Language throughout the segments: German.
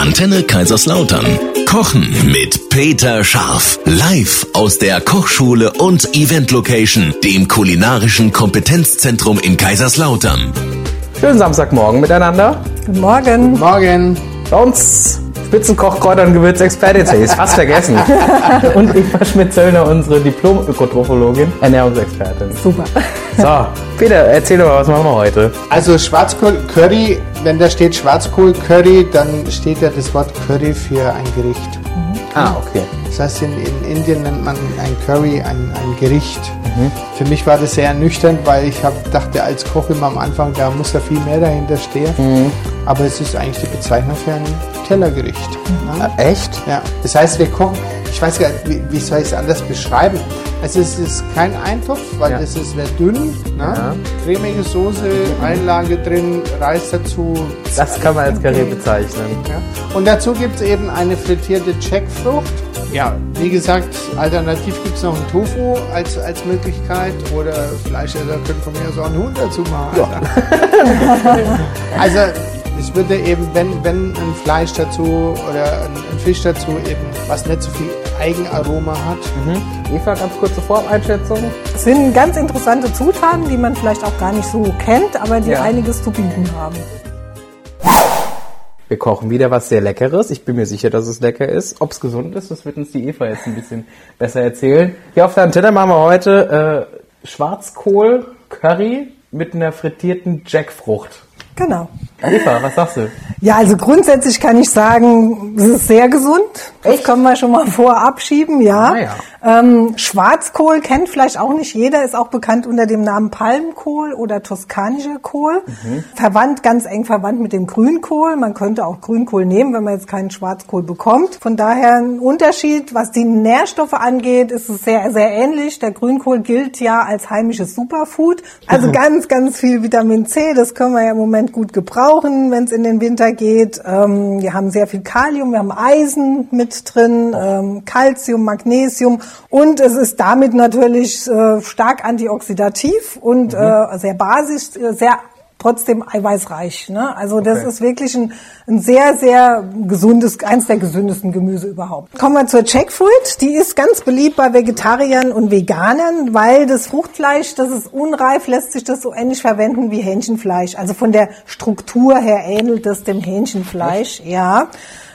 Antenne Kaiserslautern. Kochen mit Peter Scharf. Live aus der Kochschule und Event Location, dem kulinarischen Kompetenzzentrum in Kaiserslautern. Schönen Samstagmorgen miteinander. Guten Morgen. Morgen. Bei uns Spitzenkoch, Kräuter und Gewürzexperte, jetzt hätte ich es fast vergessen. und Eva Schmidt-Zöllner, unsere Diplom-Ökotrophologin, Ernährungsexpertin. Super. So, Peter, erzähl doch mal, was machen wir heute? Also Schwarzkohl-Curry, wenn da steht Schwarzkohl-Curry, dann steht ja das Wort Curry für ein Gericht. Ah, okay. Das heißt, in, in Indien nennt man ein Curry ein, ein Gericht. Für mich war das sehr ernüchternd, weil ich hab, dachte als Koch immer am Anfang, da muss da viel mehr dahinter stehen. Aber es ist eigentlich die Bezeichnung für ein Tellergericht. Ja. Echt? Ja, das heißt, wir kochen, ich weiß gar nicht, wie, wie soll ich es anders beschreiben? Also es ist kein Eintopf, weil Ja. es ist sehr dünn, ne? Ja. cremige Soße, Einlage drin, Reis dazu. Das kann man als Curry bezeichnen. Ja. Und dazu gibt es eben eine frittierte Jackfrucht. Ja, wie gesagt, alternativ gibt es noch einen Tofu als, als Möglichkeit oder Fleischesser können von mir auch einen Hund dazu machen. also es würde eben, wenn, wenn ein Fleisch dazu oder ein, Fisch dazu eben, was nicht so viel Eigenaroma hat, Eva, ganz kurze Vorabeinschätzung. Das sind ganz interessante Zutaten, die man vielleicht auch gar nicht so kennt, aber die Ja. einiges zu bieten haben. Wir kochen wieder was sehr Leckeres. Ich bin mir sicher, dass es lecker ist. Ob es gesund ist, das wird uns die Eva jetzt ein bisschen besser erzählen. Hier auf der Antenne machen wir heute äh, Schwarzkohl-Curry mit einer frittierten Jackfrucht. Genau. Eva, was sagst du? Ja, also grundsätzlich kann ich sagen, es ist sehr gesund. Das Echt? können wir schon mal vorab schieben, ja. Ah, ja. Ähm, Schwarzkohl kennt vielleicht auch nicht jeder, ist auch bekannt unter dem Namen Palmkohl oder toskanischer Kohl. Mhm. Verwandt, ganz eng verwandt mit dem Grünkohl. Man könnte auch Grünkohl nehmen, wenn man jetzt keinen Schwarzkohl bekommt. Von daher ein Unterschied, was die Nährstoffe angeht, ist es sehr, sehr ähnlich. Der Grünkohl gilt ja als heimisches Superfood. Also ganz, ganz viel Vitamin C, das können wir ja im Moment gut gebrauchen, wenn es in den Winter geht. Ähm, wir haben sehr viel Kalium, wir haben Eisen mit drin, ähm, Calcium, Magnesium und es ist damit natürlich äh, stark antioxidativ und äh, sehr basisch, äh, sehr trotzdem eiweißreich. Ne? Also das Okay. ist wirklich ein, ein sehr, sehr gesundes, eins der gesündesten Gemüse überhaupt. Kommen wir zur Jackfruit. Die ist ganz beliebt bei Vegetariern und Veganern, weil das Fruchtfleisch, das ist unreif, lässt sich das so ähnlich verwenden wie Hähnchenfleisch. Also von der Struktur her ähnelt das dem Hähnchenfleisch, ja.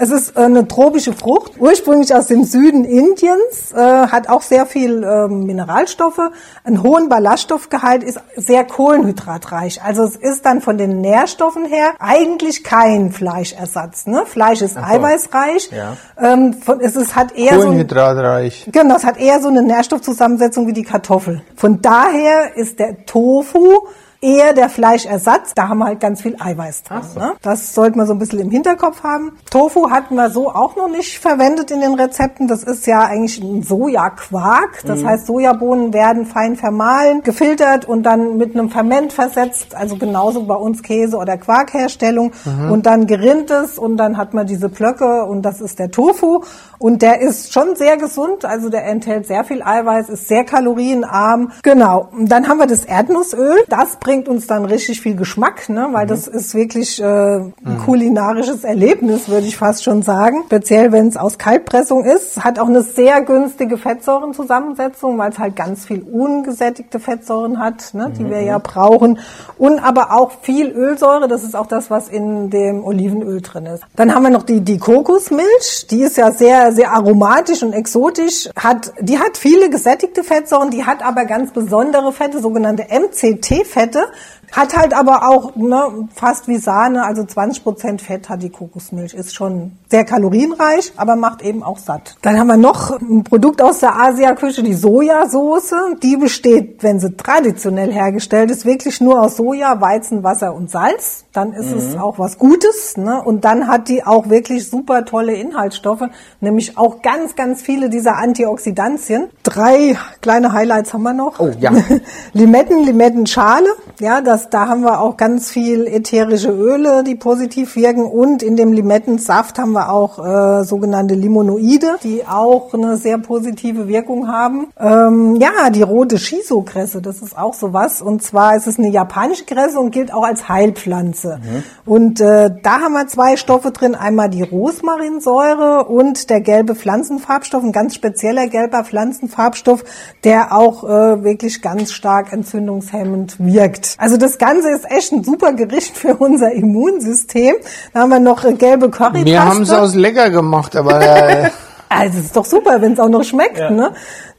Es ist äh, eine tropische Frucht, ursprünglich aus dem Süden Indiens, äh, hat auch sehr viel ähm, Mineralstoffe, einen hohen Ballaststoffgehalt, ist sehr kohlenhydratreich. Also es ist dann von den Nährstoffen her eigentlich kein Fleischersatz. Ne? Fleisch ist eiweißreich. Ja. Ähm, es ist, hat eher so kohlenhydratreich. Genau, es hat eher so eine Nährstoffzusammensetzung wie die Kartoffel. Von daher ist der Tofu eher der Fleischersatz. Da haben wir halt ganz viel Eiweiß drin. Ne? Das sollte man so ein bisschen im Hinterkopf haben. Tofu hatten wir so auch noch nicht verwendet in den Rezepten. Das ist ja eigentlich ein Sojaquark. Das heißt, Sojabohnen werden fein vermahlen, gefiltert und dann mit einem Ferment versetzt. Also genauso bei uns Käse- oder Quarkherstellung. Und dann gerinnt es und dann hat man diese Plöcke und das ist der Tofu. Und der ist schon sehr gesund. Also der enthält sehr viel Eiweiß, ist sehr kalorienarm. Genau. Und dann haben wir das Erdnussöl. Das bringt uns dann richtig viel Geschmack, ne? weil das ist wirklich äh, ein kulinarisches Erlebnis, würde ich fast schon sagen. Speziell, wenn es aus Kaltpressung ist. Hat auch eine sehr günstige Fettsäurenzusammensetzung, weil es halt ganz viel ungesättigte Fettsäuren hat, ne? die wir ja brauchen. Und aber auch viel Ölsäure. Das ist auch das, was in dem Olivenöl drin ist. Dann haben wir noch die, die Kokosmilch. Die ist ja sehr, sehr aromatisch und exotisch. Hat, die hat viele gesättigte Fettsäuren, die hat aber ganz besondere Fette, sogenannte MCT-Fette. conta Hat halt aber auch ne, fast wie Sahne, also 20% Fett hat die Kokosmilch. Ist schon sehr kalorienreich, aber macht eben auch satt. Dann haben wir noch ein Produkt aus der Asiaküche, die Sojasauce. Die besteht, wenn sie traditionell hergestellt ist, wirklich nur aus Soja, Weizen, Wasser und Salz. Dann ist es auch was Gutes. Ne? Und dann hat die auch wirklich super tolle Inhaltsstoffe, nämlich auch ganz, ganz viele dieser Antioxidantien. Drei kleine Highlights haben wir noch. Oh, ja. Limetten, Limettenschale. Ja, das, da haben wir auch ganz viel ätherische Öle, die positiv wirken. Und in dem Limettensaft haben wir auch äh, sogenannte Limonoide, die auch eine sehr positive Wirkung haben. Ähm, ja, die rote Shiso-Kresse, das ist auch sowas. Und zwar ist es eine japanische Kresse und gilt auch als Heilpflanze. Und äh, da haben wir zwei Stoffe drin. Einmal die Rosmarinsäure und der gelbe Pflanzenfarbstoff, ein ganz spezieller gelber Pflanzenfarbstoff, der auch äh, wirklich ganz stark entzündungshemmend wirkt. Also das Ganze ist echt ein super Gericht für unser Immunsystem. Da haben wir noch äh, gelbe Currypaste. Wir haben es aus lecker gemacht, aber äh, Also es ist doch super, wenn es auch noch schmeckt, ne?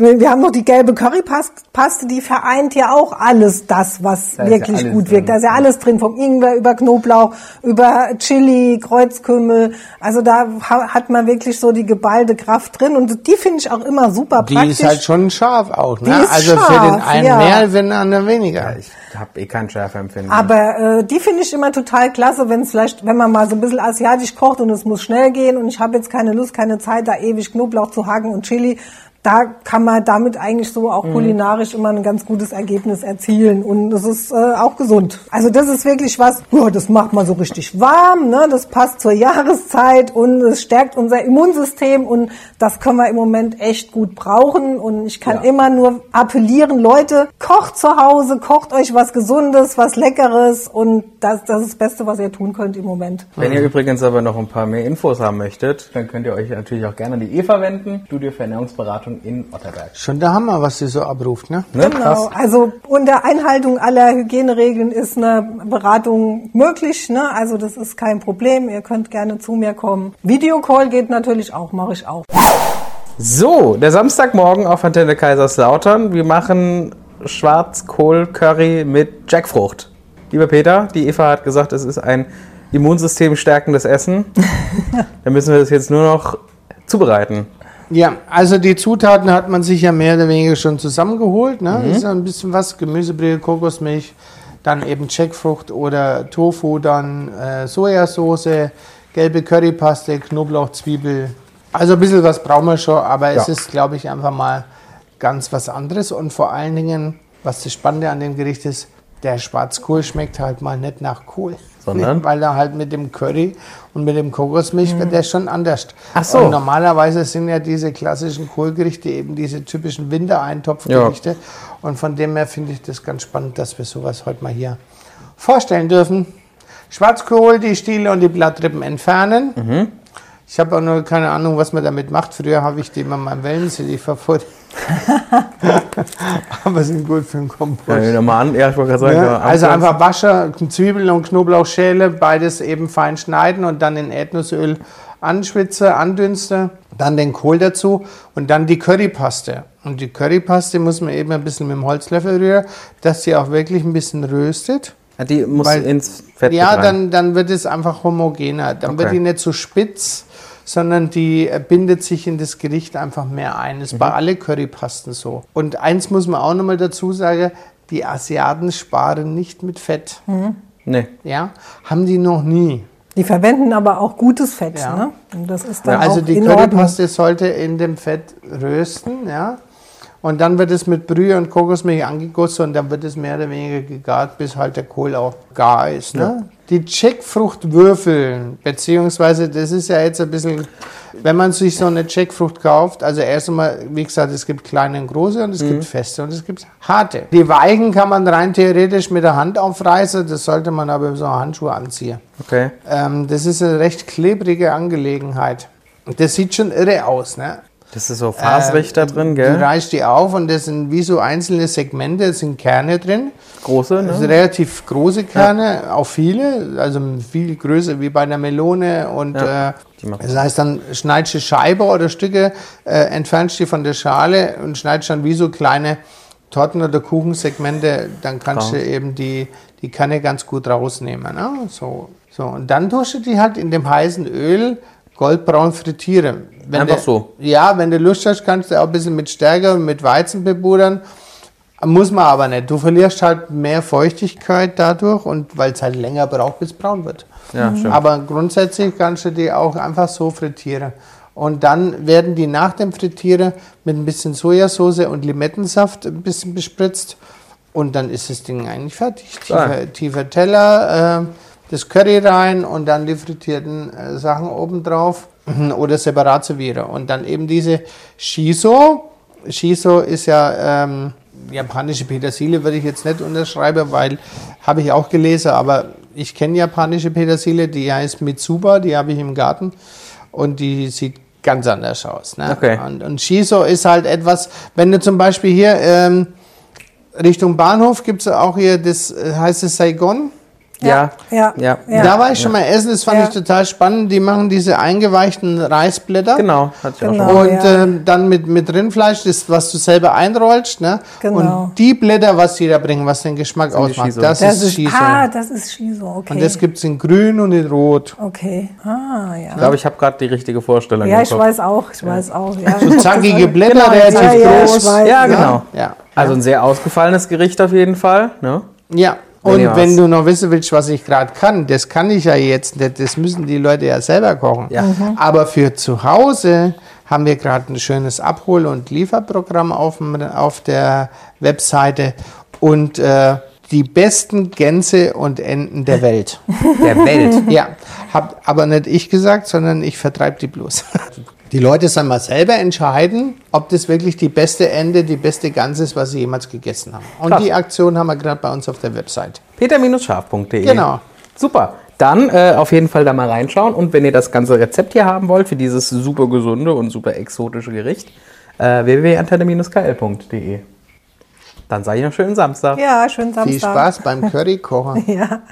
Wir haben noch die gelbe Currypaste, die vereint ja auch alles das, was Da ja wirklich alles gut drin. wirkt. Da ist ja alles drin, vom Ingwer über Knoblauch, über Chili, Kreuzkümmel. Also da ha- hat man wirklich so die geballte Kraft drin und die finde ich auch immer super die praktisch. ist halt schon scharf auch. Ne? Die ist also für den scharf, einen ja. mehr, wenn den anderen weniger. Ich habe eh kein Schärfeempfinden. Aber äh, die finde ich immer total klasse, wenn es vielleicht, wenn man mal so ein bisschen asiatisch kocht und es muss schnell gehen und ich habe jetzt keine Lust, keine Zeit, da ewig Knoblauch zu hacken und Chili. Da kann man damit eigentlich so auch kulinarisch immer ein ganz gutes Ergebnis erzielen und es ist äh, auch gesund. Also das ist wirklich was, ja, das macht man so richtig warm, ne? das passt zur Jahreszeit und es stärkt unser Immunsystem und das können wir im Moment echt gut brauchen und ich kann immer nur appellieren, Leute, kocht zu Hause, kocht euch was Gesundes, was Leckeres und das, das ist das Beste, was ihr tun könnt im Moment. Wenn ihr übrigens aber noch ein paar mehr Infos haben möchtet, dann könnt ihr euch natürlich auch gerne an die Eva wenden, Studio für Ernährungsberatung in Otterberg. Schon der Hammer, was sie so abruft, ne? Ne? Genau, also unter Einhaltung aller Hygieneregeln ist eine Beratung möglich, ne? also das ist kein Problem, ihr könnt gerne zu mir kommen. Videocall geht natürlich auch, mache ich auch. So, der Samstagmorgen auf Antenne Kaiserslautern. Wir machen Schwarzkohl-Curry mit Jackfrucht. Lieber Peter, die Eva hat gesagt, es ist ein Immunsystem stärkendes Essen. Dann müssen wir das jetzt nur noch zubereiten. Ja, also die Zutaten hat man sich ja mehr oder weniger schon zusammengeholt. Ne? Ist ja ein bisschen was, Gemüsebrühe, Kokosmilch, dann eben Jackfrucht oder Tofu, dann äh, Sojasauce, gelbe Currypaste, Knoblauch, Zwiebel. Also ein bisschen was brauchen wir schon, aber es Ja. ist, glaube ich, einfach mal ganz was anderes. Und vor allen Dingen, was das Spannende an dem Gericht ist, der Schwarzkohl schmeckt halt mal nicht nach Kohl. Sondern? Weil er halt mit dem Curry und mit dem Kokosmilch wird der schon anders. Ach so. Und normalerweise sind ja diese klassischen Kohlgerichte eben diese typischen Wintereintopfgerichte. Und von dem her finde ich das ganz spannend, dass wir sowas heute mal hier vorstellen dürfen. Schwarzkohl, die Stiele und die Blattrippen entfernen. Mhm. Ich habe auch noch keine Ahnung, was man damit macht. Früher habe ich die immer mal Wellensilly verfolgt. Aber sind gut für den Kompost. Ja, an. Ja, ich wollte gerade sagen. Ja, ja, also einfach Wasser, Zwiebeln und Knoblauchschäle, beides eben fein schneiden und dann in Erdnussöl anschwitze, andünste, dann den Kohl dazu und dann die Currypaste. Und die Currypaste muss man eben ein bisschen mit dem Holzlöffel rühren, dass sie auch wirklich ein bisschen röstet. Ja, Die muss Weil- ins Fett Ja, rein. dann, dann wird es einfach homogener. Dann wird Okay. die nicht so spitz, sondern die äh, bindet sich in das Gericht einfach mehr ein. Das ist Mhm. bei alle Currypasten so. Und eins muss man auch nochmal dazu sagen, die Asiaten sparen nicht mit Fett. Nee. Ja, haben die noch nie. Die verwenden aber auch gutes Fett, Ja. ne? Und das ist dann Also auch die in Ordnung. Currypaste sollte in dem Fett rösten, ja. Und dann wird es mit Brühe und Kokosmilch angegossen und dann wird es mehr oder weniger gegart, bis halt der Kohl auch gar ist. Ne? Die Jackfruchtwürfel, beziehungsweise das ist ja jetzt ein bisschen, wenn man sich so eine Jackfrucht kauft, also erst einmal, wie gesagt, es gibt kleine und große und es gibt feste und es gibt harte. Die weichen kann man rein theoretisch mit der Hand aufreißen, das sollte man aber mit so Handschuhe anziehen. Okay. Ähm, das ist eine recht klebrige Angelegenheit. Das sieht schon irre aus, ne? Das ist so faserig da drin, Du gell? reißt die auf und das sind wie so einzelne Segmente, es sind Kerne drin. Große, Das sind ne? relativ große Kerne, auch viele, also viel größer wie bei einer Melone. Und Ja, äh, das heißt, dann schneidest du Scheibe oder Stücke, äh, entfernst die von der Schale und schneidest dann wie so kleine Torten- oder Kuchensegmente, dann kannst Klar. du eben die, die Kanne ganz gut rausnehmen. Ne? So, so. Und dann tust du die halt in dem heißen Öl goldbraun frittieren. Wenn Einfach du, so? Ja, wenn du Lust hast, kannst du auch ein bisschen mit Stärke und mit Weizen bepudern. Muss man aber nicht. Du verlierst halt mehr Feuchtigkeit dadurch und weil es halt länger braucht, bis es braun wird. Ja, stimmt. Aber grundsätzlich kannst du die auch einfach so frittieren. Und dann werden die nach dem Frittieren mit ein bisschen Sojasauce und Limettensaft ein bisschen bespritzt. und dann ist das Ding eigentlich fertig. Ah. Tiefer, tiefer Teller, äh, das Curry rein und dann die frittierten äh, Sachen obendrauf oder separat serviere. Und dann eben diese Shiso. Shiso ist ja ähm, japanische Petersilie, würde ich jetzt nicht unterschreiben, weil habe ich auch gelesen, aber ich kenne japanische Petersilie, die heißt Mitsuba, die habe ich im Garten und die sieht ganz anders aus. Ne? Okay. Und, und Shiso ist halt etwas, wenn du zum Beispiel hier ähm, Richtung Bahnhof gibt es auch hier, das äh, heißt es Saigon. Ja, ja, ja. ja. Da war ich schon mal essen, das fand Ja. ich total spannend. Die machen diese eingeweichten Reisblätter. Genau, hatte ich auch Genau. schon. Und ja. ähm, dann mit, mit Rindfleisch, das, was du selber einrollst. Ne? Genau. Und die Blätter, was die da bringen, was den Geschmack ausmacht, das, Das ist Shiso. ah, das ist Shiso, okay. Und das gibt es in grün und in rot. okay, ah, ja. Ich glaube, ich habe gerade die richtige Vorstellung. Ja, ich weiß auch, ich weiß auch. Ja, So zackige Blätter, Genau, relativ groß. Ja, genau. Ja. Also ein sehr ausgefallenes Gericht auf jeden Fall. Ne? Ja, und wenn was- du noch wissen willst, was ich gerade kann, das kann ich ja jetzt nicht, das müssen die Leute ja selber kochen. Ja. Mhm. Aber für zu Hause haben wir gerade ein schönes Abhol- und Lieferprogramm auf, dem, auf der Webseite und äh, die besten Gänse und Enten der Welt. Der Welt. ja, hab aber nicht ich gesagt, sondern ich vertreibe die bloß. Die Leute sollen mal selber entscheiden, ob das wirklich die beste Ente, die beste Gans ist, was sie jemals gegessen haben. Und Krass. die Aktion haben wir gerade bei uns auf der Website. peter-scharf.de. Genau. Super. Dann äh, auf jeden Fall da mal reinschauen. Und wenn ihr das ganze Rezept hier haben wollt für dieses super gesunde und super exotische Gericht, äh, www.antenne-kl.de. Dann sage ich noch schönen Samstag. Ja, schönen Samstag. Viel Spaß beim Currykochen. Ja.